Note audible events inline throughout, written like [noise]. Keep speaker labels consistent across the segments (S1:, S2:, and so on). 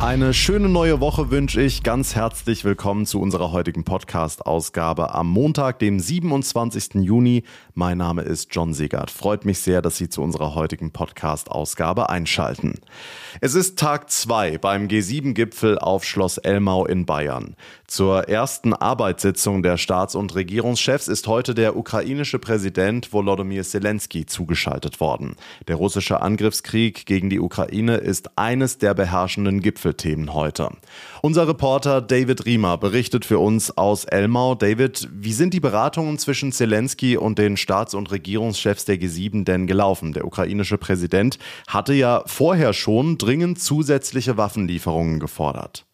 S1: Eine schöne neue Woche wünsche ich. Ganz herzlich willkommen zu unserer heutigen Podcast-Ausgabe am Montag, dem 27. Juni. Mein Name ist John Segert. Freut mich sehr, dass Sie zu unserer heutigen Podcast-Ausgabe einschalten. Es ist Tag 2 beim G7-Gipfel auf Schloss Elmau in Bayern. Zur ersten Arbeitssitzung der Staats- und Regierungschefs ist heute der ukrainische Präsident Volodymyr Zelensky zugeschaltet worden. Der russische Angriffskrieg gegen die Ukraine ist eines der beherrschenden Gipfel Gipfelthemen heute. Unser Reporter David Riemer berichtet für uns aus Elmau. David, wie sind die Beratungen zwischen Zelensky und den Staats- und Regierungschefs der G7 denn gelaufen? Der ukrainische Präsident hatte ja vorher schon dringend zusätzliche Waffenlieferungen gefordert.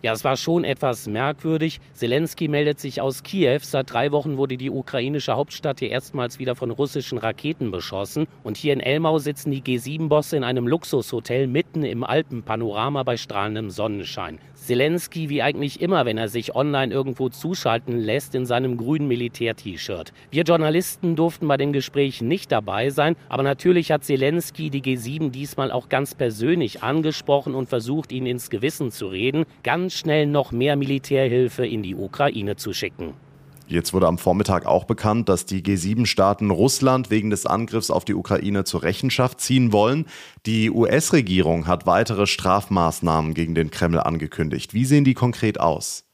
S2: Ja, es war schon etwas merkwürdig. Zelensky meldet sich aus Kiew. Seit drei Wochen wurde die ukrainische Hauptstadt hier erstmals wieder von russischen Raketen beschossen. Und hier in Elmau sitzen die G7-Bosse in einem Luxushotel mitten im Alpenpanorama bei strahlendem Sonnenschein. Zelensky, wie eigentlich immer, wenn er sich online irgendwo zuschalten lässt, in seinem grünen Militär-T-Shirt. Wir Journalisten durften bei dem Gespräch nicht dabei sein, aber natürlich hat Zelensky die G7 diesmal auch ganz persönlich angesprochen und versucht, ihnen ins Gewissen zu reden. Ganz ganz schnell noch mehr Militärhilfe in die Ukraine zu schicken.
S1: Jetzt wurde am Vormittag auch bekannt, dass die G7-Staaten Russland wegen des Angriffs auf die Ukraine zur Rechenschaft ziehen wollen. Die US-Regierung hat weitere Strafmaßnahmen gegen den Kreml angekündigt. Wie sehen die konkret aus?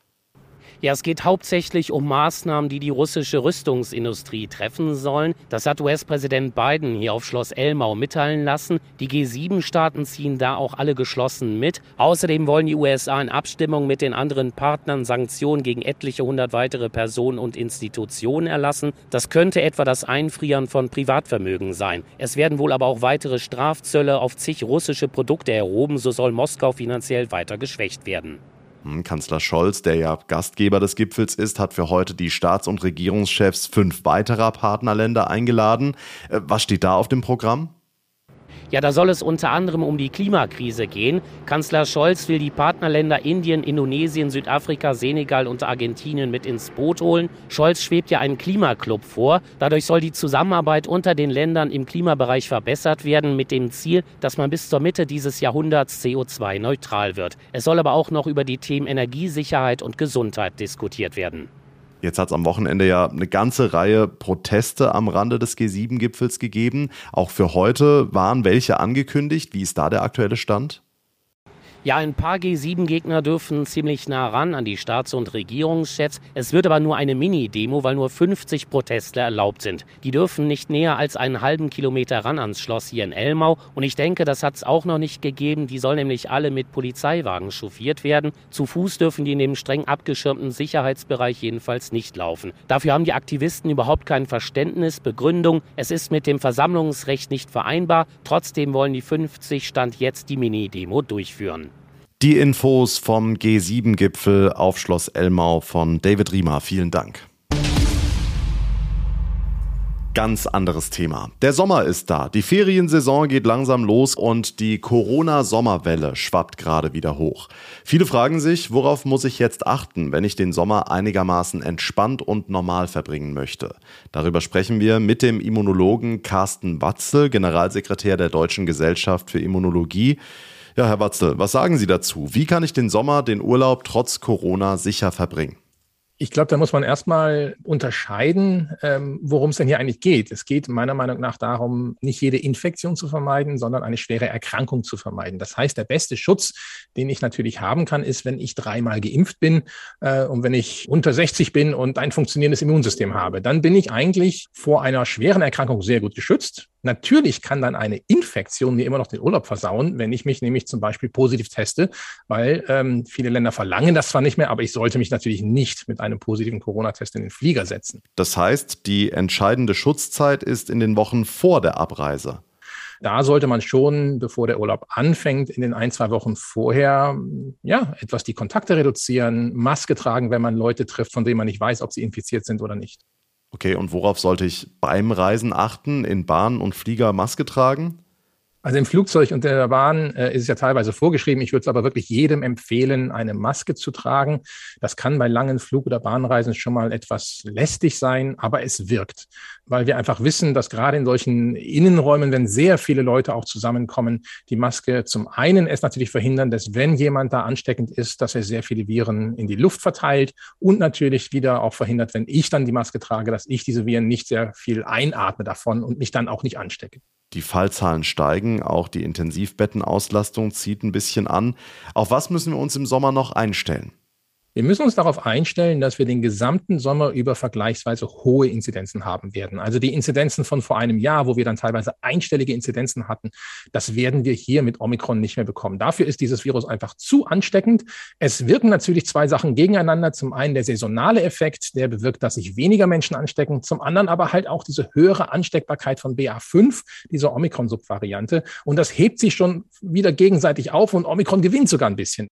S2: Ja, es geht hauptsächlich um Maßnahmen, die die russische Rüstungsindustrie treffen sollen. Das hat US-Präsident Biden hier auf Schloss Elmau mitteilen lassen. Die G7-Staaten ziehen da auch alle geschlossen mit. Außerdem wollen die USA in Abstimmung mit den anderen Partnern Sanktionen gegen etliche hundert weitere Personen und Institutionen erlassen. Das könnte etwa das Einfrieren von Privatvermögen sein. Es werden wohl aber auch weitere Strafzölle auf zig russische Produkte erhoben. So soll Moskau finanziell weiter geschwächt werden.
S1: Hm, Kanzler Scholz, der ja Gastgeber des Gipfels ist, hat für heute die Staats- und Regierungschefs fünf weiterer Partnerländer eingeladen. Äh, was steht da auf dem Programm?
S2: Ja, da soll es unter anderem um die Klimakrise gehen. Kanzler Scholz will die Partnerländer Indien, Indonesien, Südafrika, Senegal und Argentinien mit ins Boot holen. Scholz schwebt ja einen Klimaclub vor. Dadurch soll die Zusammenarbeit unter den Ländern im Klimabereich verbessert werden, mit dem Ziel, dass man bis zur Mitte dieses Jahrhunderts CO2-neutral wird. Es soll aber auch noch über die Themen Energiesicherheit und Gesundheit diskutiert werden.
S1: Jetzt hat es am Wochenende ja eine ganze Reihe Proteste am Rande des G7-Gipfels gegeben. Auch für heute waren welche angekündigt. Wie ist da der aktuelle Stand?
S2: Ja, ein paar G7-Gegner dürfen ziemlich nah ran an die Staats- und Regierungschefs. Es wird aber nur eine Mini-Demo, weil nur 50 Protestler erlaubt sind. Die dürfen nicht näher als einen halben Kilometer ran ans Schloss hier in Elmau. Und ich denke, das hat es auch noch nicht gegeben. Die sollen nämlich alle mit Polizeiwagen chauffiert werden. Zu Fuß dürfen die in dem streng abgeschirmten Sicherheitsbereich jedenfalls nicht laufen. Dafür haben die Aktivisten überhaupt kein Verständnis. Begründung, es ist mit dem Versammlungsrecht nicht vereinbar. Trotzdem wollen die 50 Stand jetzt die Mini-Demo durchführen.
S1: Die Infos vom G7-Gipfel auf Schloss Elmau von David Riemer. Vielen Dank. Ganz anderes Thema. Der Sommer ist da. Die Feriensaison geht langsam los und die Corona-Sommerwelle schwappt gerade wieder hoch. Viele fragen sich, worauf muss ich jetzt achten, wenn ich den Sommer einigermaßen entspannt und normal verbringen möchte? Darüber sprechen wir mit dem Immunologen Carsten Watzel, Generalsekretär der Deutschen Gesellschaft für Immunologie. Ja, Herr Watzel, was sagen Sie dazu? Wie kann ich den Sommer, den Urlaub trotz Corona sicher verbringen?
S3: Ich glaube, da muss man erstmal unterscheiden, ähm, worum es denn hier eigentlich geht. Es geht meiner Meinung nach darum, nicht jede Infektion zu vermeiden, sondern eine schwere Erkrankung zu vermeiden. Das heißt, der beste Schutz, den ich natürlich haben kann, ist, wenn ich dreimal geimpft bin äh, und wenn ich unter 60 bin und ein funktionierendes Immunsystem habe. Dann bin ich eigentlich vor einer schweren Erkrankung sehr gut geschützt. Natürlich kann dann eine Infektion mir immer noch den Urlaub versauen, wenn ich mich nämlich zum Beispiel positiv teste, weil ähm, viele Länder verlangen das zwar nicht mehr, aber ich sollte mich natürlich nicht mit einem positiven Corona-Test in den Flieger setzen.
S1: Das heißt, die entscheidende Schutzzeit ist in den Wochen vor der Abreise.
S3: Da sollte man schon, bevor der Urlaub anfängt, in den ein, zwei Wochen vorher, ja, etwas die Kontakte reduzieren, Maske tragen, wenn man Leute trifft, von denen man nicht weiß, ob sie infiziert sind oder nicht.
S1: Okay, und worauf sollte ich beim Reisen achten? In Bahn und Flieger Maske tragen?
S3: Also im Flugzeug und der Bahn äh, ist es ja teilweise vorgeschrieben. Ich würde es aber wirklich jedem empfehlen, eine Maske zu tragen. Das kann bei langen Flug- oder Bahnreisen schon mal etwas lästig sein, aber es wirkt, weil wir einfach wissen, dass gerade in solchen Innenräumen, wenn sehr viele Leute auch zusammenkommen, die Maske zum einen es natürlich verhindern, dass wenn jemand da ansteckend ist, dass er sehr viele Viren in die Luft verteilt und natürlich wieder auch verhindert, wenn ich dann die Maske trage, dass ich diese Viren nicht sehr viel einatme davon und mich dann auch nicht anstecke.
S1: Die Fallzahlen steigen, auch die Intensivbettenauslastung zieht ein bisschen an. Auf was müssen wir uns im Sommer noch einstellen?
S3: Wir müssen uns darauf einstellen, dass wir den gesamten Sommer über vergleichsweise hohe Inzidenzen haben werden. Also die Inzidenzen von vor einem Jahr, wo wir dann teilweise einstellige Inzidenzen hatten, das werden wir hier mit Omikron nicht mehr bekommen. Dafür ist dieses Virus einfach zu ansteckend. Es wirken natürlich zwei Sachen gegeneinander. Zum einen der saisonale Effekt, der bewirkt, dass sich weniger Menschen anstecken. Zum anderen aber halt auch diese höhere Ansteckbarkeit von BA5, dieser Omikron-Subvariante. Und das hebt sich schon wieder gegenseitig auf und Omikron gewinnt sogar ein bisschen.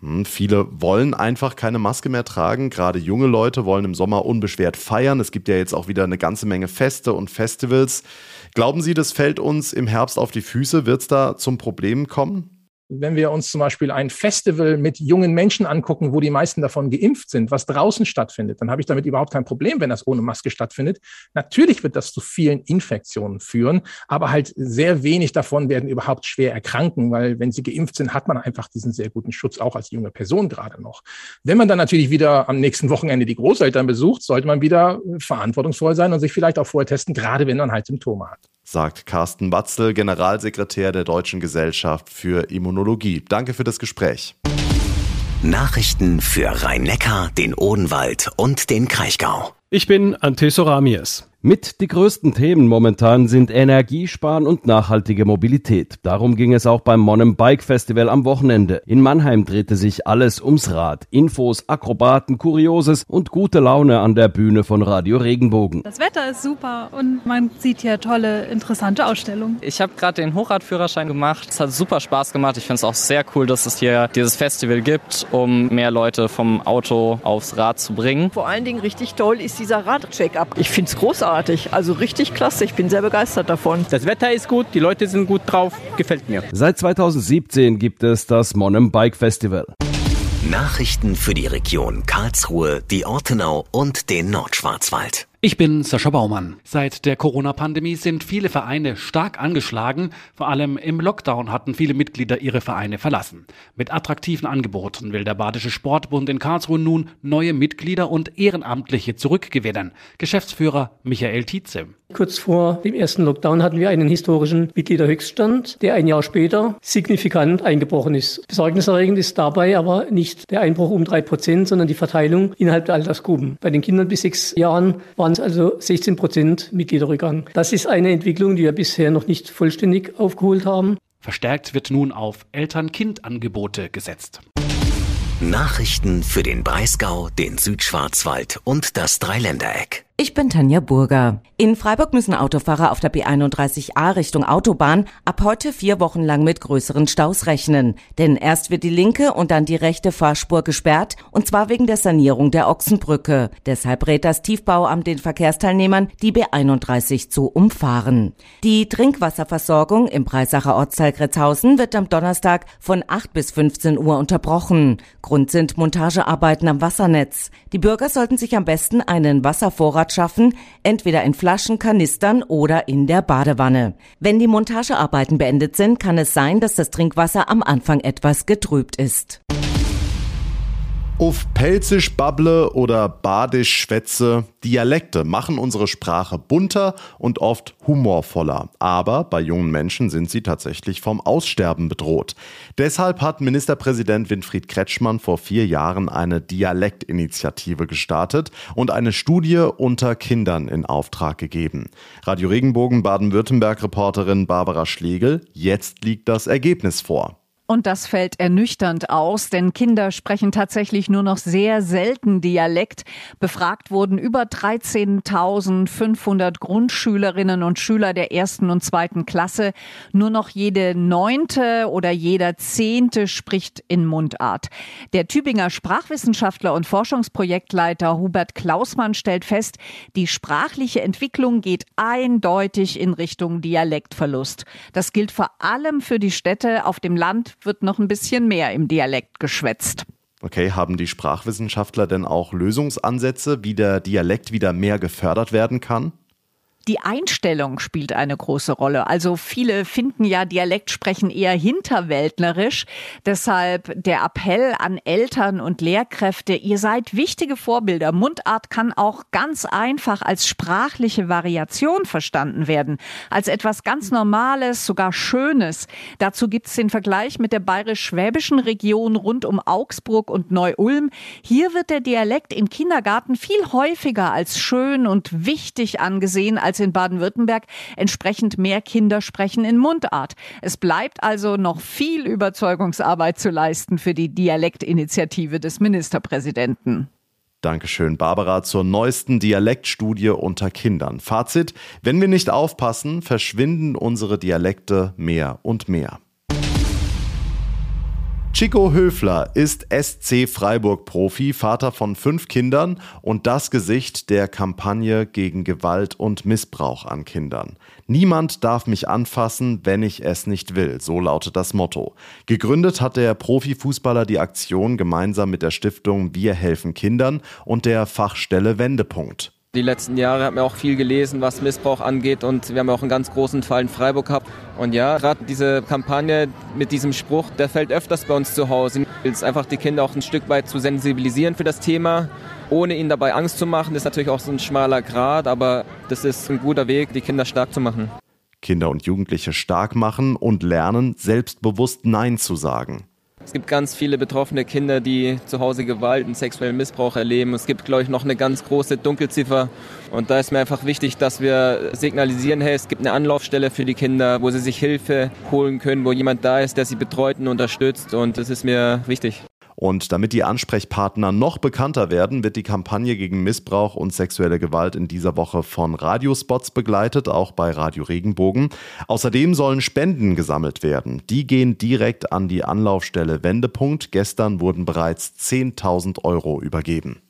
S1: Hm, viele wollen einfach keine Maske mehr tragen. Gerade junge Leute wollen im Sommer unbeschwert feiern. Es gibt ja jetzt auch wieder eine ganze Menge Feste und Festivals. Glauben Sie, das fällt uns im Herbst auf die Füße? Wird es da zum Problem kommen?
S3: Wenn wir uns zum Beispiel ein Festival mit jungen Menschen angucken, wo die meisten davon geimpft sind, was draußen stattfindet, dann habe ich damit überhaupt kein Problem, wenn das ohne Maske stattfindet. Natürlich wird das zu vielen Infektionen führen, aber halt sehr wenig davon werden überhaupt schwer erkranken, weil wenn sie geimpft sind, hat man einfach diesen sehr guten Schutz auch als junge Person gerade noch. Wenn man dann natürlich wieder am nächsten Wochenende die Großeltern besucht, sollte man wieder verantwortungsvoll sein und sich vielleicht auch vorher testen, gerade wenn man halt Symptome hat
S1: sagt Carsten Batzel, Generalsekretär der Deutschen Gesellschaft für Immunologie. Danke für das Gespräch.
S4: Nachrichten für Rhein-Neckar, den Odenwald und den Kraichgau.
S5: Ich bin Ante Soramies. Mit die größten Themen momentan sind Energiesparen und nachhaltige Mobilität. Darum ging es auch beim Monem Bike Festival am Wochenende. In Mannheim drehte sich alles ums Rad. Infos, Akrobaten, Kurioses und gute Laune an der Bühne von Radio Regenbogen.
S6: Das Wetter ist super und man sieht hier tolle, interessante Ausstellungen.
S7: Ich habe gerade den Hochradführerschein gemacht. Es hat super Spaß gemacht. Ich finde es auch sehr cool, dass es hier dieses Festival gibt, um mehr Leute vom Auto aufs Rad zu bringen.
S8: Vor allen Dingen richtig toll ist dieser Radcheck-up. Ich finde es großartig großartig. Also richtig klasse. Ich bin sehr begeistert davon.
S9: Das Wetter ist gut, die Leute sind gut drauf. Gefällt mir.
S5: Seit 2017 gibt es das Monem Bike Festival.
S4: Nachrichten für die Region Karlsruhe, die Ortenau und den Nordschwarzwald.
S10: Ich bin Sascha Baumann. Seit der Corona-Pandemie sind viele Vereine stark angeschlagen. Vor allem im Lockdown hatten viele Mitglieder ihre Vereine verlassen. Mit attraktiven Angeboten will der Badische Sportbund in Karlsruhe nun neue Mitglieder und Ehrenamtliche zurückgewinnen. Geschäftsführer Michael Tietze.
S11: Kurz vor dem ersten Lockdown hatten wir einen historischen Mitgliederhöchststand, der ein Jahr später signifikant eingebrochen ist. Besorgniserregend ist dabei aber nicht der Einbruch um drei Prozent, sondern die Verteilung innerhalb der Altersgruppen. Bei den Kindern bis sechs Jahren waren waren es also 16 Prozent Mitgliederrückgang. Das ist eine Entwicklung, die wir bisher noch nicht vollständig aufgeholt haben.
S10: Verstärkt wird nun auf Eltern-Kind-Angebote gesetzt.
S4: Nachrichten für den Breisgau, den Südschwarzwald und das Dreiländereck.
S12: Ich bin Tanja Burger. In Freiburg müssen Autofahrer auf der B31a Richtung Autobahn ab heute vier Wochen lang mit größeren Staus rechnen. Denn erst wird die linke und dann die rechte Fahrspur gesperrt, und zwar wegen der Sanierung der Ochsenbrücke. Deshalb rät das Tiefbauamt den Verkehrsteilnehmern, die B31 zu umfahren. Die Trinkwasserversorgung im Breisacher Ortsteil Gretzhausen wird am Donnerstag von 8 bis 15 Uhr unterbrochen. Grund sind Montagearbeiten am Wassernetz. Die Bürger sollten sich am besten einen Wasservorrat schaffen, entweder in Flaschen, Kanistern oder in der Badewanne. Wenn die Montagearbeiten beendet sind, kann es sein, dass das Trinkwasser am Anfang etwas getrübt ist.
S1: Auf Pelzisch babble oder Badisch schwätze, Dialekte machen unsere Sprache bunter und oft humorvoller. Aber bei jungen Menschen sind sie tatsächlich vom Aussterben bedroht. Deshalb hat Ministerpräsident Winfried Kretschmann vor vier Jahren eine Dialektinitiative gestartet und eine Studie unter Kindern in Auftrag gegeben. Radio Regenbogen Baden-Württemberg-Reporterin Barbara Schlegel, jetzt liegt das Ergebnis vor.
S13: Und das fällt ernüchternd aus, denn Kinder sprechen tatsächlich nur noch sehr selten Dialekt. Befragt wurden über 13.500 Grundschülerinnen und Schüler der ersten und zweiten Klasse. Nur noch jede neunte oder jeder zehnte spricht in Mundart. Der Tübinger Sprachwissenschaftler und Forschungsprojektleiter Hubert Klausmann stellt fest, die sprachliche Entwicklung geht eindeutig in Richtung Dialektverlust. Das gilt vor allem für die Städte. Auf dem Land wird noch ein bisschen mehr im Dialekt geschwätzt.
S1: Okay, haben die Sprachwissenschaftler denn auch Lösungsansätze, wie der Dialekt wieder mehr gefördert werden kann?
S13: Die Einstellung spielt eine große Rolle. Also viele finden ja Dialektsprechen eher hinterwäldlerisch. Deshalb der Appell an Eltern und Lehrkräfte, ihr seid wichtige Vorbilder. Mundart kann auch ganz einfach als sprachliche Variation verstanden werden. Als etwas ganz Normales, sogar Schönes. Dazu gibt es den Vergleich mit der bayerisch-schwäbischen Region rund um Augsburg und Neu-Ulm. Hier wird der Dialekt im Kindergarten viel häufiger als schön und wichtig angesehen als in Baden-Württemberg. Entsprechend mehr Kinder sprechen in Mundart. Es bleibt also noch viel Überzeugungsarbeit zu leisten für die Dialektinitiative des Ministerpräsidenten.
S1: Dankeschön, Barbara, zur neuesten Dialektstudie unter Kindern. Fazit, wenn wir nicht aufpassen, verschwinden unsere Dialekte mehr und mehr. Chico Höfler ist SC Freiburg-Profi, Vater von fünf Kindern und das Gesicht der Kampagne gegen Gewalt und Missbrauch an Kindern. Niemand darf mich anfassen, wenn ich es nicht will, so lautet das Motto. Gegründet hat der Profifußballer die Aktion gemeinsam mit der Stiftung Wir helfen Kindern und der Fachstelle Wendepunkt.
S14: Die letzten Jahre haben wir auch viel gelesen, was Missbrauch angeht und wir haben auch einen ganz großen Fall in Freiburg gehabt. Und ja, gerade diese Kampagne mit diesem Spruch, der fällt öfters bei uns zu Hause. Es einfach die Kinder auch ein Stück weit zu sensibilisieren für das Thema, ohne ihnen dabei Angst zu machen. Das ist natürlich auch so ein schmaler Grad, aber das ist ein guter Weg, die Kinder stark zu machen.
S1: Kinder und Jugendliche stark machen und lernen, selbstbewusst Nein zu sagen.
S14: Es gibt ganz viele betroffene Kinder, die zu Hause Gewalt und sexuellen Missbrauch erleben. Es gibt, glaube ich, noch eine ganz große Dunkelziffer. Und da ist mir einfach wichtig, dass wir signalisieren, hey, es gibt eine Anlaufstelle für die Kinder, wo sie sich Hilfe holen können, wo jemand da ist, der sie betreut und unterstützt. Und das ist mir wichtig.
S1: Und damit die Ansprechpartner noch bekannter werden, wird die Kampagne gegen Missbrauch und sexuelle Gewalt in dieser Woche von Radiospots begleitet, auch bei Radio Regenbogen. Außerdem sollen Spenden gesammelt werden. Die gehen direkt an die Anlaufstelle Wendepunkt. Gestern wurden bereits 10.000 Euro übergeben.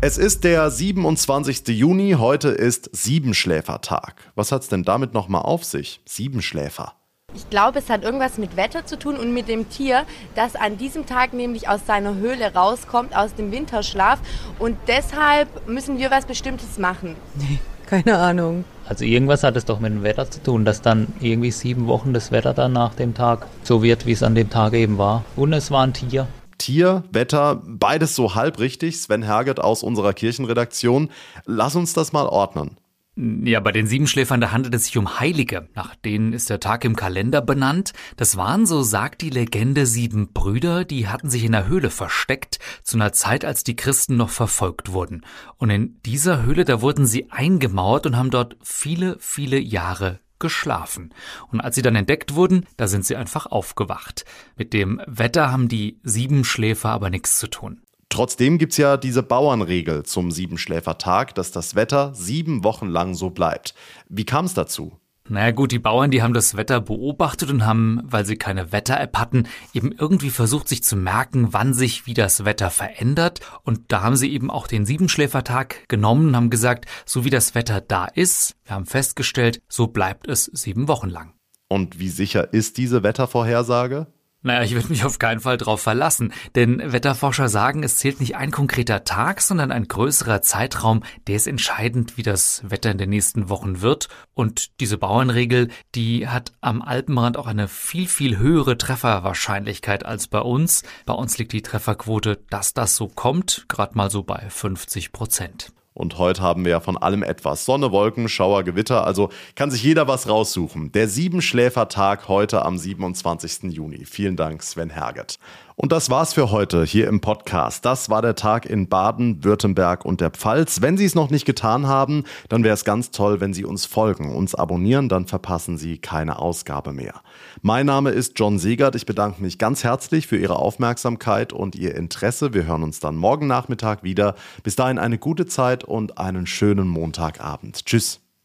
S1: Es ist der 27. Juni, heute ist Siebenschläfertag. Was hat's denn damit nochmal auf sich? Siebenschläfer.
S15: Ich glaube, es hat irgendwas mit Wetter zu tun und mit dem Tier, das an diesem Tag nämlich aus seiner Höhle rauskommt, aus dem Winterschlaf. Und deshalb müssen wir was Bestimmtes machen.
S16: Nee, [laughs] keine Ahnung.
S17: Also irgendwas hat es doch mit dem Wetter zu tun, dass dann irgendwie sieben Wochen das Wetter dann nach dem Tag so wird, wie es an dem Tag eben war. Und es war ein Tier.
S1: Tier, Wetter, beides so halb richtig. Sven Herget aus unserer Kirchenredaktion. Lass uns das mal ordnen.
S18: Ja, bei den Siebenschläfern, da handelt es sich um Heilige. Nach denen ist der Tag im Kalender benannt. Das waren, so sagt die Legende, sieben Brüder, die hatten sich in der Höhle versteckt, zu einer Zeit, als die Christen noch verfolgt wurden. Und in dieser Höhle, da wurden sie eingemauert und haben dort viele, viele Jahre geschlafen. Und als sie dann entdeckt wurden, da sind sie einfach aufgewacht. Mit dem Wetter haben die Siebenschläfer aber nichts zu tun.
S1: Trotzdem gibt's ja diese Bauernregel zum Siebenschläfertag, dass das Wetter sieben Wochen lang so bleibt. Wie kam es dazu?
S18: Naja gut, die Bauern, die haben das Wetter beobachtet und haben, weil sie keine Wetter-App hatten, eben irgendwie versucht, sich zu merken, wann sich wie das Wetter verändert. Und da haben sie eben auch den Siebenschläfertag genommen und haben gesagt, so wie das Wetter da ist, wir haben festgestellt, so bleibt es sieben Wochen lang.
S1: Und wie sicher ist diese Wettervorhersage?
S18: Naja, ich würde mich auf keinen Fall drauf verlassen, denn Wetterforscher sagen, es zählt nicht ein konkreter Tag, sondern ein größerer Zeitraum, der ist entscheidend, wie das Wetter in den nächsten Wochen wird. Und diese Bauernregel, die hat am Alpenrand auch eine viel, viel höhere Trefferwahrscheinlichkeit als bei uns. Bei uns liegt die Trefferquote, dass das so kommt, gerade mal so bei 50 Prozent.
S1: Und heute haben wir ja von allem etwas. Sonne, Wolken, Schauer, Gewitter. Also kann sich jeder was raussuchen. Der Siebenschläfertag heute am 27. Juni. Vielen Dank, Sven Herget. Und das war's für heute hier im Podcast. Das war der Tag in Baden, Württemberg und der Pfalz. Wenn Sie es noch nicht getan haben, dann wäre es ganz toll, wenn Sie uns folgen, uns abonnieren, dann verpassen Sie keine Ausgabe mehr. Mein Name ist John Segert. Ich bedanke mich ganz herzlich für Ihre Aufmerksamkeit und Ihr Interesse. Wir hören uns dann morgen Nachmittag wieder. Bis dahin eine gute Zeit und einen schönen Montagabend. Tschüss.